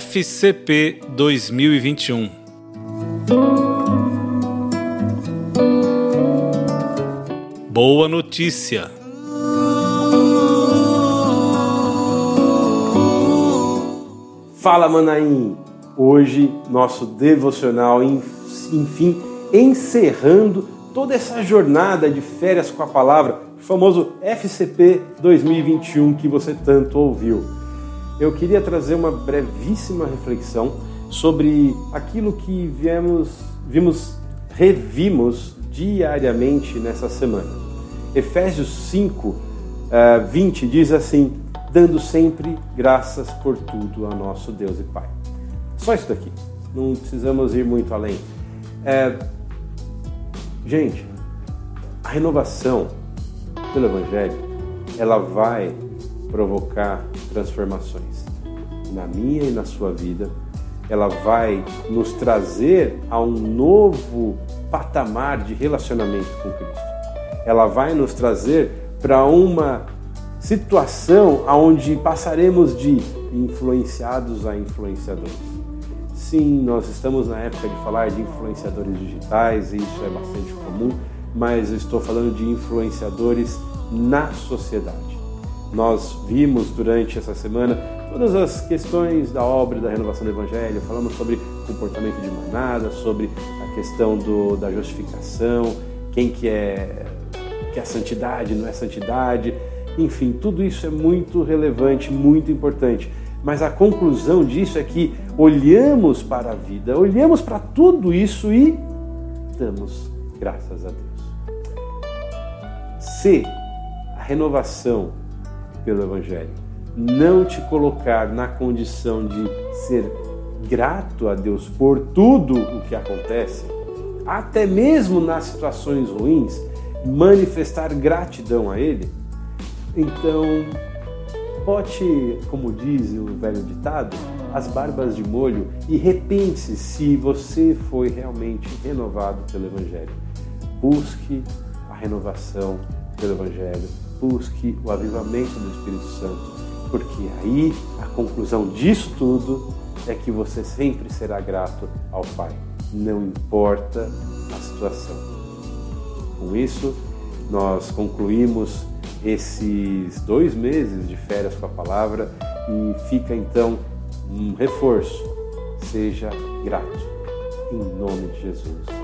FCP 2021. Boa notícia! Fala Manaim! Hoje nosso devocional, enfim, encerrando toda essa jornada de férias com a palavra, o famoso FCP 2021 que você tanto ouviu. Eu queria trazer uma brevíssima reflexão sobre aquilo que viemos, vimos, revimos diariamente nessa semana. Efésios 5, 20 eh, diz assim: dando sempre graças por tudo a nosso Deus e Pai. Só isso daqui, não precisamos ir muito além. É, gente, a renovação pelo Evangelho, ela vai provocar transformações na minha e na sua vida. Ela vai nos trazer a um novo patamar de relacionamento com Cristo. Ela vai nos trazer para uma situação onde passaremos de influenciados a influenciadores. Sim, nós estamos na época de falar de influenciadores digitais e isso é bastante comum, mas eu estou falando de influenciadores na sociedade. Nós vimos durante essa semana todas as questões da obra da renovação do Evangelho, falamos sobre comportamento de manada, sobre a questão do, da justificação, quem que é, que é santidade, não é santidade, enfim, tudo isso é muito relevante, muito importante. Mas a conclusão disso é que olhamos para a vida, olhamos para tudo isso e damos graças a Deus. Se a renovação pelo Evangelho não te colocar na condição de ser grato a Deus por tudo o que acontece, até mesmo nas situações ruins, manifestar gratidão a Ele, então Bote, como diz o velho ditado, as barbas de molho e repense se você foi realmente renovado pelo Evangelho. Busque a renovação pelo Evangelho, busque o avivamento do Espírito Santo, porque aí a conclusão disso tudo é que você sempre será grato ao Pai, não importa a situação. Com isso, nós concluímos esses dois meses de férias com a palavra e fica então um reforço. Seja grato, em nome de Jesus.